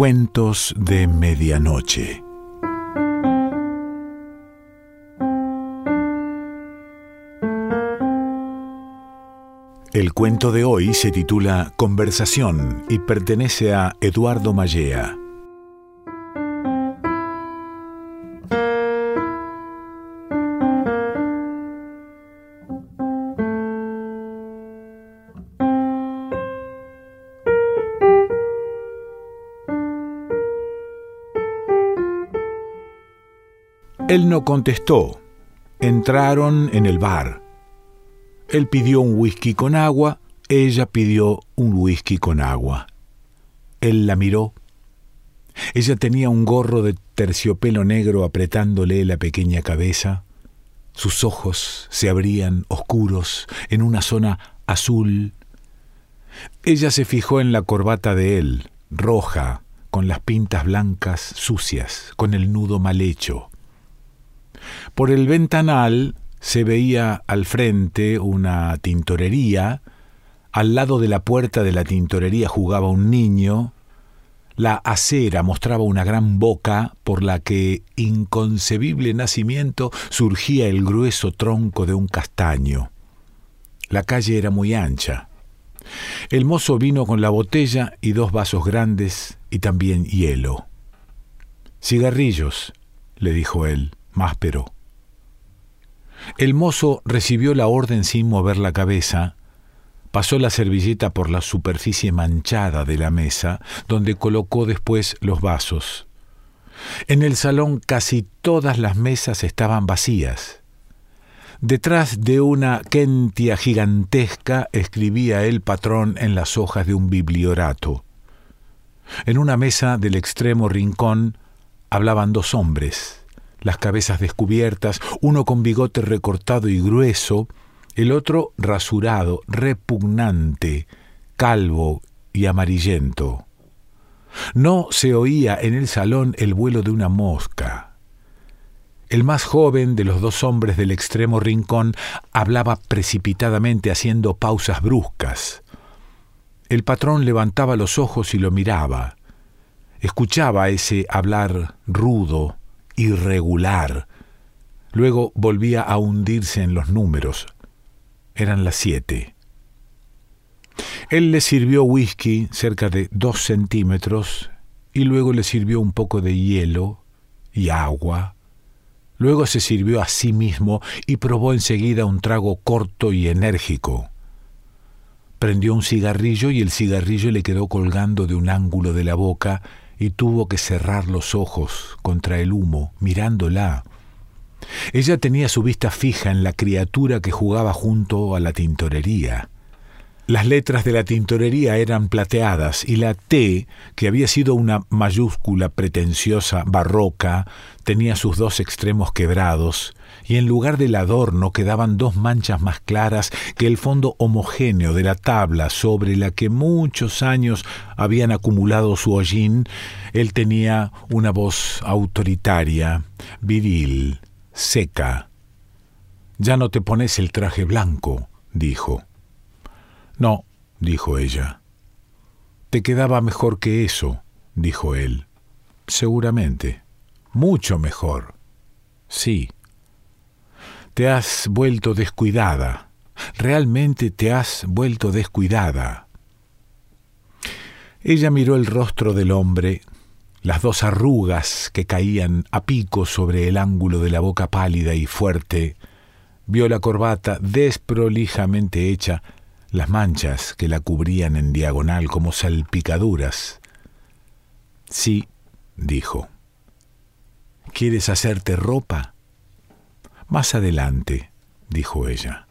Cuentos de Medianoche. El cuento de hoy se titula Conversación y pertenece a Eduardo Mallea. Él no contestó. Entraron en el bar. Él pidió un whisky con agua, ella pidió un whisky con agua. Él la miró. Ella tenía un gorro de terciopelo negro apretándole la pequeña cabeza. Sus ojos se abrían oscuros en una zona azul. Ella se fijó en la corbata de él, roja, con las pintas blancas sucias, con el nudo mal hecho. Por el ventanal se veía al frente una tintorería, al lado de la puerta de la tintorería jugaba un niño, la acera mostraba una gran boca por la que, inconcebible nacimiento, surgía el grueso tronco de un castaño. La calle era muy ancha. El mozo vino con la botella y dos vasos grandes y también hielo. Cigarrillos, le dijo él máspero. El mozo recibió la orden sin mover la cabeza, pasó la servilleta por la superficie manchada de la mesa, donde colocó después los vasos. En el salón casi todas las mesas estaban vacías. Detrás de una kentia gigantesca escribía el patrón en las hojas de un bibliorato. En una mesa del extremo rincón hablaban dos hombres las cabezas descubiertas, uno con bigote recortado y grueso, el otro rasurado, repugnante, calvo y amarillento. No se oía en el salón el vuelo de una mosca. El más joven de los dos hombres del extremo rincón hablaba precipitadamente haciendo pausas bruscas. El patrón levantaba los ojos y lo miraba. Escuchaba ese hablar rudo, irregular. Luego volvía a hundirse en los números. Eran las siete. Él le sirvió whisky cerca de dos centímetros y luego le sirvió un poco de hielo y agua. Luego se sirvió a sí mismo y probó enseguida un trago corto y enérgico. Prendió un cigarrillo y el cigarrillo le quedó colgando de un ángulo de la boca y tuvo que cerrar los ojos contra el humo, mirándola. Ella tenía su vista fija en la criatura que jugaba junto a la tintorería. Las letras de la tintorería eran plateadas y la T, que había sido una mayúscula pretenciosa barroca, tenía sus dos extremos quebrados y en lugar del adorno quedaban dos manchas más claras que el fondo homogéneo de la tabla sobre la que muchos años habían acumulado su hollín, él tenía una voz autoritaria, viril, seca. Ya no te pones el traje blanco, dijo. No, dijo ella. Te quedaba mejor que eso, dijo él. Seguramente. Mucho mejor. Sí. Te has vuelto descuidada. Realmente te has vuelto descuidada. Ella miró el rostro del hombre, las dos arrugas que caían a pico sobre el ángulo de la boca pálida y fuerte, vio la corbata desprolijamente hecha, las manchas que la cubrían en diagonal como salpicaduras. Sí, dijo. ¿Quieres hacerte ropa? Más adelante, dijo ella.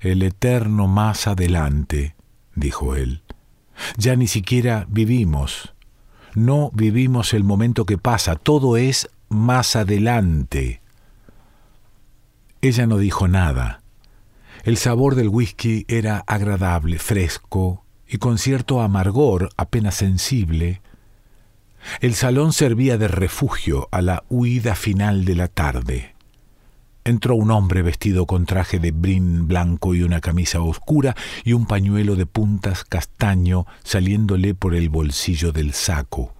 El eterno más adelante, dijo él. Ya ni siquiera vivimos. No vivimos el momento que pasa, todo es más adelante. Ella no dijo nada. El sabor del whisky era agradable, fresco y con cierto amargor apenas sensible. El salón servía de refugio a la huida final de la tarde. Entró un hombre vestido con traje de brin blanco y una camisa oscura y un pañuelo de puntas castaño saliéndole por el bolsillo del saco.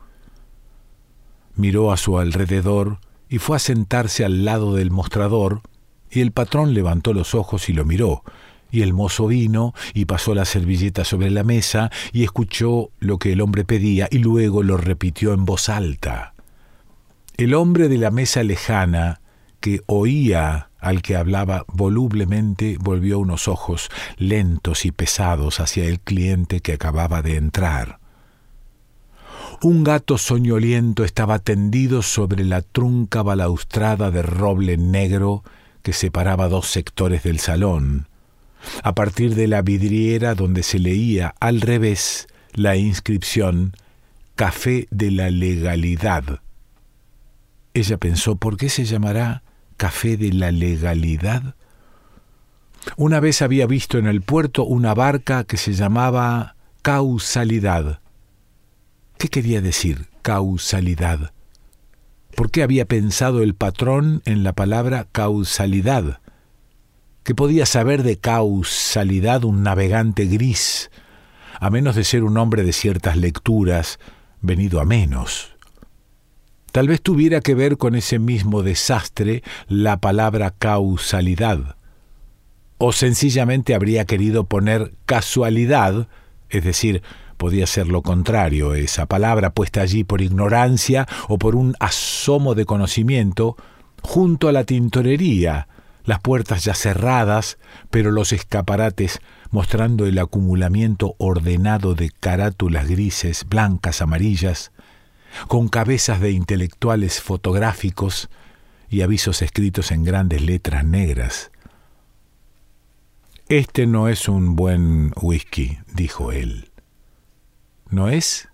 miró a su alrededor y fue a sentarse al lado del mostrador, y el patrón levantó los ojos y lo miró, y el mozo vino y pasó la servilleta sobre la mesa y escuchó lo que el hombre pedía y luego lo repitió en voz alta. El hombre de la mesa lejana, que oía al que hablaba volublemente, volvió unos ojos lentos y pesados hacia el cliente que acababa de entrar. Un gato soñoliento estaba tendido sobre la trunca balaustrada de roble negro que separaba dos sectores del salón, a partir de la vidriera donde se leía al revés la inscripción Café de la Legalidad. Ella pensó, ¿por qué se llamará Café de la Legalidad? Una vez había visto en el puerto una barca que se llamaba Causalidad ¿Qué quería decir causalidad? ¿Por qué había pensado el patrón en la palabra causalidad? ¿Qué podía saber de causalidad un navegante gris, a menos de ser un hombre de ciertas lecturas, venido a menos? Tal vez tuviera que ver con ese mismo desastre la palabra causalidad. O sencillamente habría querido poner casualidad, es decir, podía ser lo contrario, esa palabra puesta allí por ignorancia o por un asomo de conocimiento, junto a la tintorería, las puertas ya cerradas, pero los escaparates mostrando el acumulamiento ordenado de carátulas grises, blancas, amarillas, con cabezas de intelectuales fotográficos y avisos escritos en grandes letras negras. Este no es un buen whisky, dijo él. ¿No es?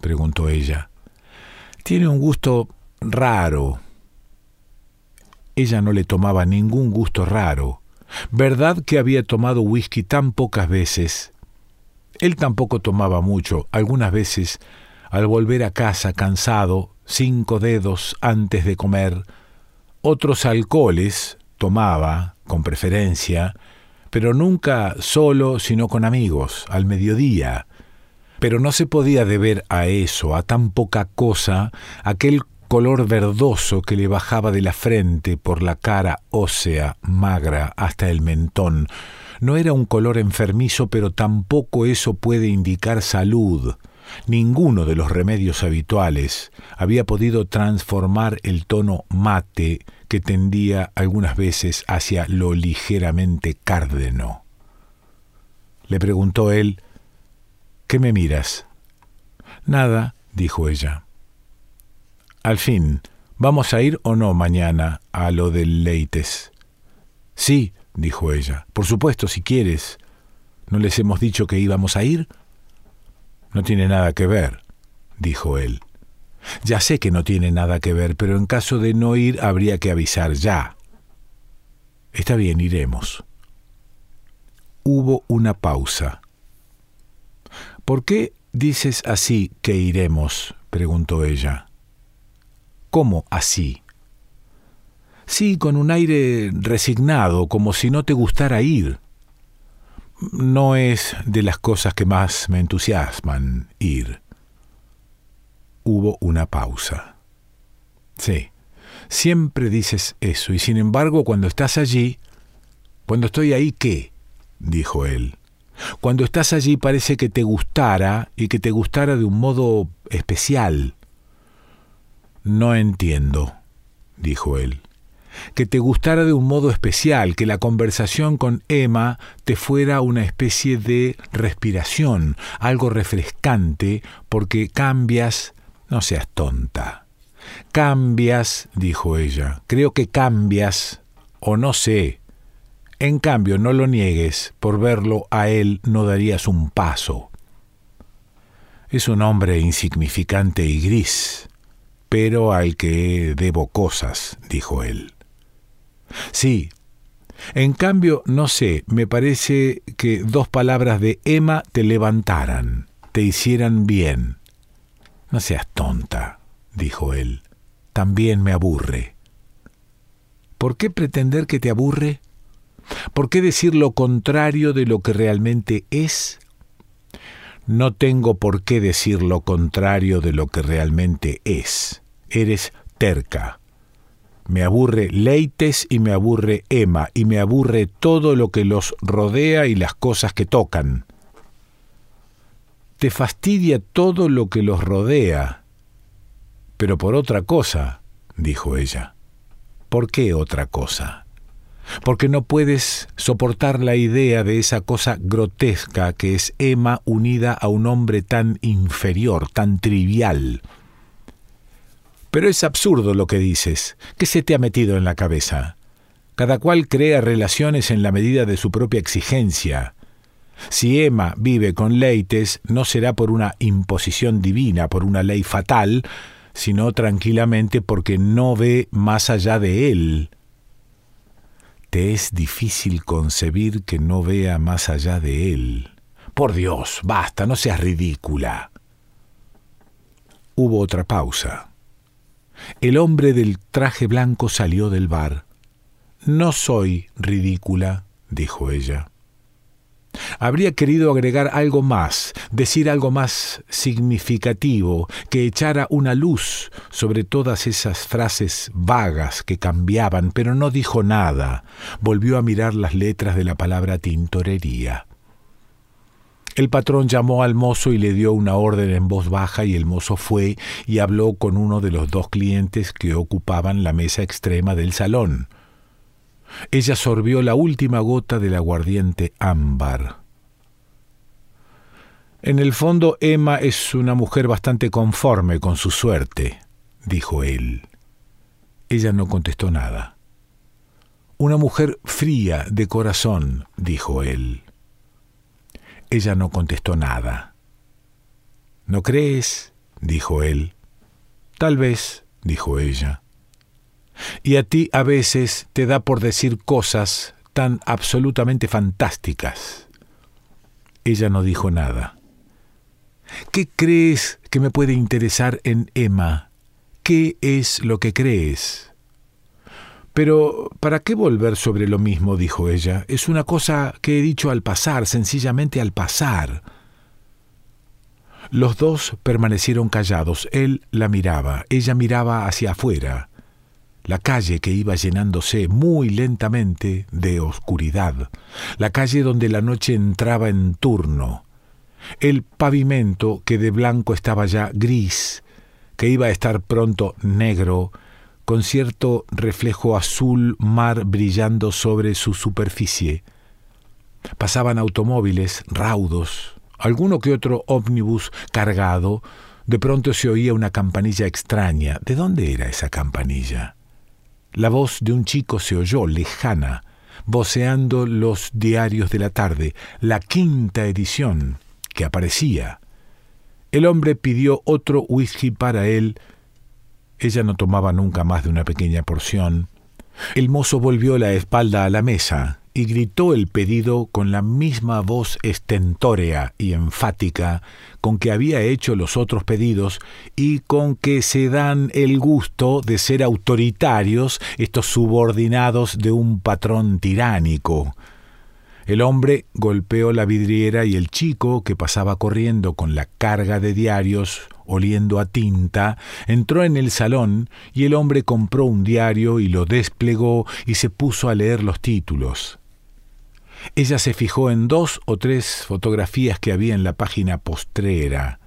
preguntó ella. Tiene un gusto raro. Ella no le tomaba ningún gusto raro. ¿Verdad que había tomado whisky tan pocas veces? Él tampoco tomaba mucho, algunas veces, al volver a casa cansado, cinco dedos antes de comer. Otros alcoholes tomaba, con preferencia, pero nunca solo, sino con amigos, al mediodía, pero no se podía deber a eso, a tan poca cosa, aquel color verdoso que le bajaba de la frente por la cara ósea, magra, hasta el mentón. No era un color enfermizo, pero tampoco eso puede indicar salud. Ninguno de los remedios habituales había podido transformar el tono mate que tendía algunas veces hacia lo ligeramente cárdeno. Le preguntó él ¿Qué me miras? Nada, dijo ella. Al fin, ¿vamos a ir o no mañana a lo del Leites? Sí, dijo ella. Por supuesto, si quieres. ¿No les hemos dicho que íbamos a ir? No tiene nada que ver, dijo él. Ya sé que no tiene nada que ver, pero en caso de no ir habría que avisar ya. Está bien, iremos. Hubo una pausa. ¿Por qué dices así que iremos? preguntó ella. ¿Cómo así? Sí, con un aire resignado, como si no te gustara ir. No es de las cosas que más me entusiasman ir. Hubo una pausa. Sí, siempre dices eso, y sin embargo cuando estás allí, cuando estoy ahí, ¿qué? dijo él. Cuando estás allí parece que te gustara y que te gustara de un modo especial. No entiendo, dijo él. Que te gustara de un modo especial, que la conversación con Emma te fuera una especie de respiración, algo refrescante, porque cambias, no seas tonta. Cambias, dijo ella, creo que cambias, o no sé, en cambio, no lo niegues, por verlo a él no darías un paso. Es un hombre insignificante y gris, pero al que debo cosas, dijo él. Sí, en cambio, no sé, me parece que dos palabras de Emma te levantaran, te hicieran bien. No seas tonta, dijo él. También me aburre. ¿Por qué pretender que te aburre? ¿Por qué decir lo contrario de lo que realmente es? No tengo por qué decir lo contrario de lo que realmente es. eres terca. Me aburre Leites y me aburre Emma y me aburre todo lo que los rodea y las cosas que tocan. Te fastidia todo lo que los rodea, pero por otra cosa, dijo ella. ¿Por qué otra cosa? Porque no puedes soportar la idea de esa cosa grotesca que es Emma unida a un hombre tan inferior, tan trivial. Pero es absurdo lo que dices. ¿Qué se te ha metido en la cabeza? Cada cual crea relaciones en la medida de su propia exigencia. Si Emma vive con Leites, no será por una imposición divina, por una ley fatal, sino tranquilamente porque no ve más allá de él. Te es difícil concebir que no vea más allá de él. Por Dios, basta, no seas ridícula. Hubo otra pausa. El hombre del traje blanco salió del bar. No soy ridícula, dijo ella. Habría querido agregar algo más, decir algo más significativo, que echara una luz sobre todas esas frases vagas que cambiaban, pero no dijo nada. Volvió a mirar las letras de la palabra tintorería. El patrón llamó al mozo y le dio una orden en voz baja y el mozo fue y habló con uno de los dos clientes que ocupaban la mesa extrema del salón. Ella sorbió la última gota del aguardiente ámbar. En el fondo, Emma es una mujer bastante conforme con su suerte, dijo él. Ella no contestó nada. Una mujer fría de corazón, dijo él. Ella no contestó nada. ¿No crees? dijo él. Tal vez, dijo ella. Y a ti a veces te da por decir cosas tan absolutamente fantásticas. Ella no dijo nada. ¿Qué crees que me puede interesar en Emma? ¿Qué es lo que crees? Pero, ¿para qué volver sobre lo mismo? dijo ella. Es una cosa que he dicho al pasar, sencillamente al pasar. Los dos permanecieron callados. Él la miraba, ella miraba hacia afuera, la calle que iba llenándose muy lentamente de oscuridad, la calle donde la noche entraba en turno, el pavimento que de blanco estaba ya gris, que iba a estar pronto negro, con cierto reflejo azul mar brillando sobre su superficie. Pasaban automóviles raudos, alguno que otro ómnibus cargado. De pronto se oía una campanilla extraña. ¿De dónde era esa campanilla? La voz de un chico se oyó, lejana, voceando los diarios de la tarde, la quinta edición, que aparecía. El hombre pidió otro whisky para él ella no tomaba nunca más de una pequeña porción. El mozo volvió la espalda a la mesa y gritó el pedido con la misma voz estentórea y enfática con que había hecho los otros pedidos y con que se dan el gusto de ser autoritarios estos subordinados de un patrón tiránico. El hombre golpeó la vidriera y el chico, que pasaba corriendo con la carga de diarios, oliendo a tinta, entró en el salón y el hombre compró un diario y lo desplegó y se puso a leer los títulos. Ella se fijó en dos o tres fotografías que había en la página postrera.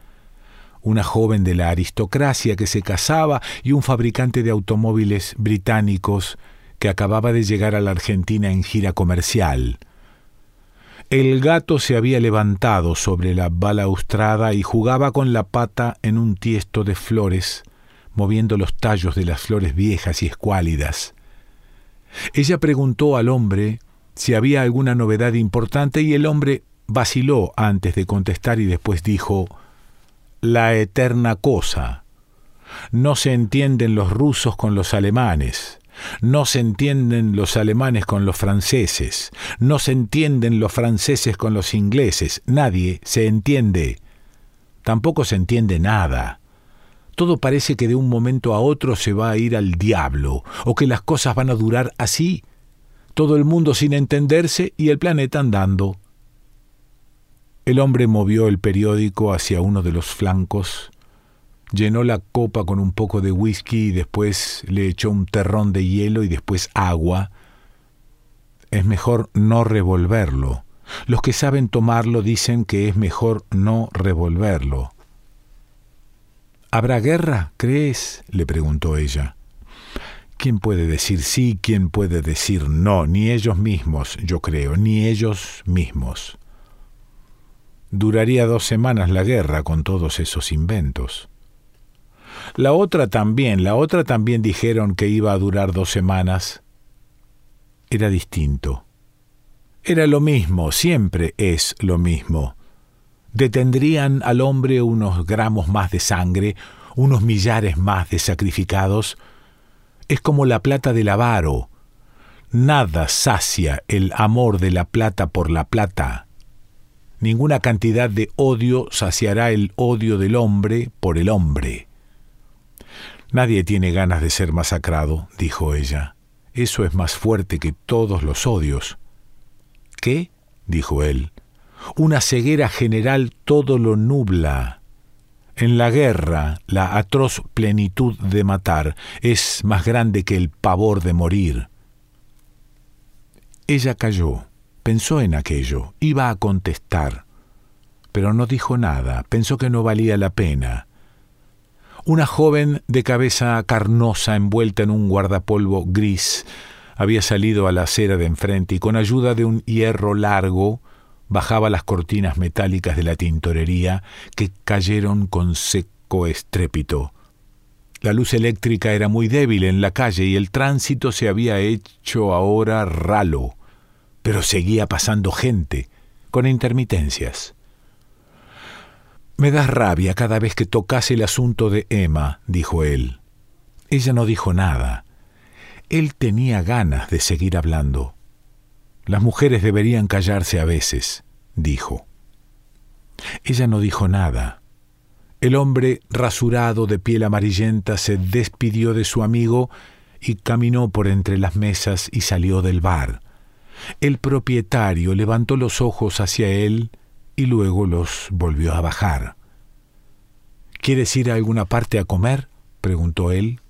Una joven de la aristocracia que se casaba y un fabricante de automóviles británicos que acababa de llegar a la Argentina en gira comercial. El gato se había levantado sobre la balaustrada y jugaba con la pata en un tiesto de flores, moviendo los tallos de las flores viejas y escuálidas. Ella preguntó al hombre si había alguna novedad importante y el hombre vaciló antes de contestar y después dijo La eterna cosa. No se entienden los rusos con los alemanes. No se entienden los alemanes con los franceses, no se entienden los franceses con los ingleses, nadie se entiende. Tampoco se entiende nada. Todo parece que de un momento a otro se va a ir al diablo, o que las cosas van a durar así, todo el mundo sin entenderse y el planeta andando. El hombre movió el periódico hacia uno de los flancos llenó la copa con un poco de whisky y después le echó un terrón de hielo y después agua. Es mejor no revolverlo. Los que saben tomarlo dicen que es mejor no revolverlo. ¿Habrá guerra, crees? le preguntó ella. ¿Quién puede decir sí? ¿Quién puede decir no? Ni ellos mismos, yo creo, ni ellos mismos. Duraría dos semanas la guerra con todos esos inventos. La otra también, la otra también dijeron que iba a durar dos semanas. Era distinto. Era lo mismo, siempre es lo mismo. Detendrían al hombre unos gramos más de sangre, unos millares más de sacrificados, es como la plata del avaro. Nada sacia el amor de la plata por la plata. Ninguna cantidad de odio saciará el odio del hombre por el hombre. Nadie tiene ganas de ser masacrado, dijo ella. Eso es más fuerte que todos los odios. ¿Qué? dijo él. Una ceguera general todo lo nubla. En la guerra, la atroz plenitud de matar es más grande que el pavor de morir. Ella calló, pensó en aquello, iba a contestar, pero no dijo nada, pensó que no valía la pena. Una joven de cabeza carnosa envuelta en un guardapolvo gris había salido a la acera de enfrente y con ayuda de un hierro largo bajaba las cortinas metálicas de la tintorería que cayeron con seco estrépito. La luz eléctrica era muy débil en la calle y el tránsito se había hecho ahora ralo, pero seguía pasando gente, con intermitencias. Me das rabia cada vez que tocas el asunto de Emma, dijo él. Ella no dijo nada. Él tenía ganas de seguir hablando. Las mujeres deberían callarse a veces, dijo. Ella no dijo nada. El hombre rasurado de piel amarillenta se despidió de su amigo y caminó por entre las mesas y salió del bar. El propietario levantó los ojos hacia él y luego los volvió a bajar. ¿Quieres ir a alguna parte a comer? preguntó él.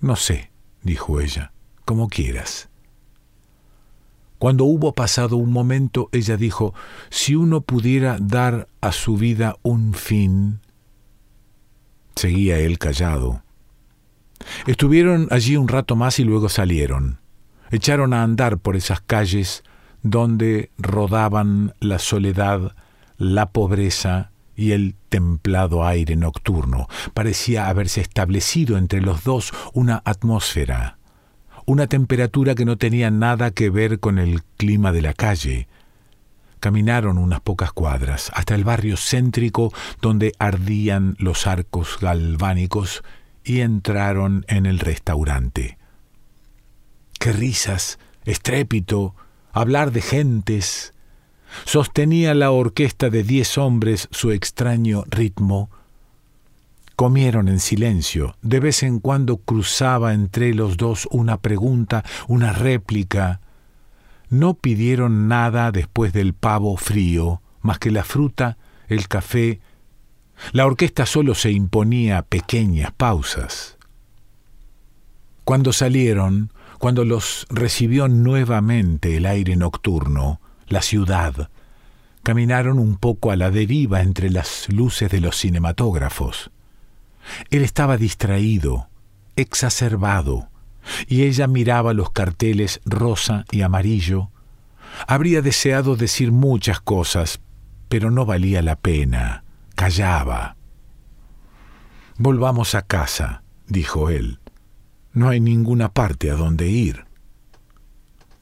No sé, dijo ella, como quieras. Cuando hubo pasado un momento, ella dijo, si uno pudiera dar a su vida un fin... Seguía él callado. Estuvieron allí un rato más y luego salieron. Echaron a andar por esas calles donde rodaban la soledad, la pobreza y el templado aire nocturno. Parecía haberse establecido entre los dos una atmósfera una temperatura que no tenía nada que ver con el clima de la calle. Caminaron unas pocas cuadras hasta el barrio céntrico donde ardían los arcos galvánicos y entraron en el restaurante. ¡Qué risas! estrépito, hablar de gentes. Sostenía la orquesta de diez hombres su extraño ritmo, Comieron en silencio. De vez en cuando cruzaba entre los dos una pregunta, una réplica. No pidieron nada después del pavo frío, más que la fruta, el café. La orquesta solo se imponía pequeñas pausas. Cuando salieron, cuando los recibió nuevamente el aire nocturno, la ciudad, caminaron un poco a la deriva entre las luces de los cinematógrafos. Él estaba distraído, exacerbado, y ella miraba los carteles rosa y amarillo. Habría deseado decir muchas cosas, pero no valía la pena. Callaba. Volvamos a casa, dijo él. No hay ninguna parte a donde ir.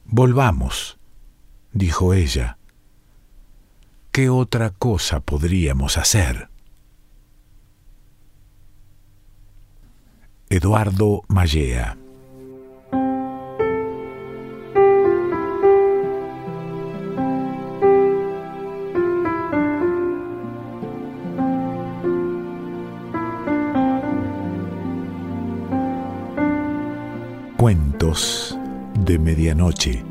Volvamos, dijo ella. ¿Qué otra cosa podríamos hacer? Eduardo Mallea. Cuentos de Medianoche.